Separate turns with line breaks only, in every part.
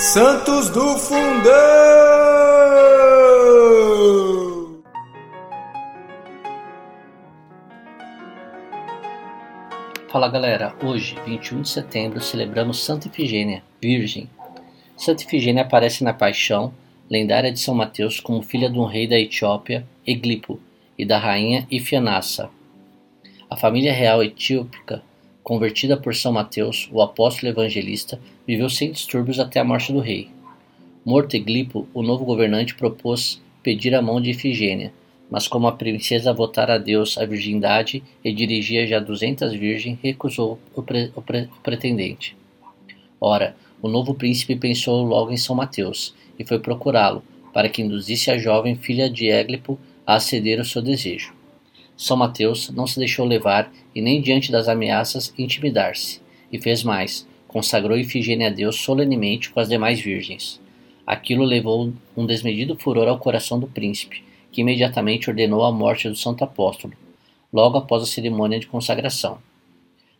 Santos do Fundão!
Fala galera, hoje, 21 de setembro, celebramos Santa Ifigênia, Virgem. Santa Ifigênia aparece na Paixão, lendária de São Mateus, como filha de um rei da Etiópia, Eglipo, e da rainha Ifianassa. A família real etíopica, convertida por São Mateus, o apóstolo evangelista, viveu sem distúrbios até a morte do rei. Morto Eglipo, o novo governante propôs pedir a mão de Ifigênia, mas como a princesa votara a Deus a virgindade e dirigia já duzentas virgens, recusou o, pre o, pre o pretendente. Ora, o novo príncipe pensou logo em São Mateus e foi procurá-lo, para que induzisse a jovem filha de Églipo a aceder ao seu desejo. São Mateus não se deixou levar e nem diante das ameaças intimidar-se, e fez mais, consagrou Ifigênia a Deus solenemente com as demais virgens. Aquilo levou um desmedido furor ao coração do príncipe, que imediatamente ordenou a morte do santo apóstolo, logo após a cerimônia de consagração.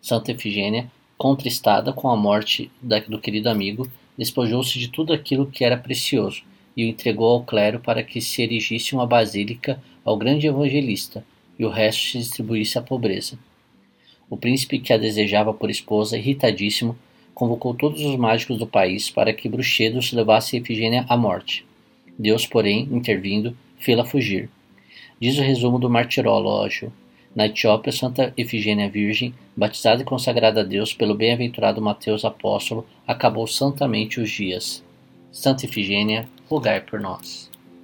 Santa Efigênia, contristada com a morte do querido amigo, despojou-se de tudo aquilo que era precioso e o entregou ao clero para que se erigisse uma basílica ao grande evangelista e o resto se distribuísse à pobreza. O príncipe que a desejava por esposa, irritadíssimo, convocou todos os mágicos do país para que Bruxedos levasse Efigênia à morte. Deus, porém, intervindo, fê-la fugir. Diz o resumo do martirológio. Na Etiópia, Santa Efigênia Virgem, batizada e consagrada a Deus pelo bem-aventurado Mateus Apóstolo, acabou santamente os dias. Santa Efigênia, rogai por nós.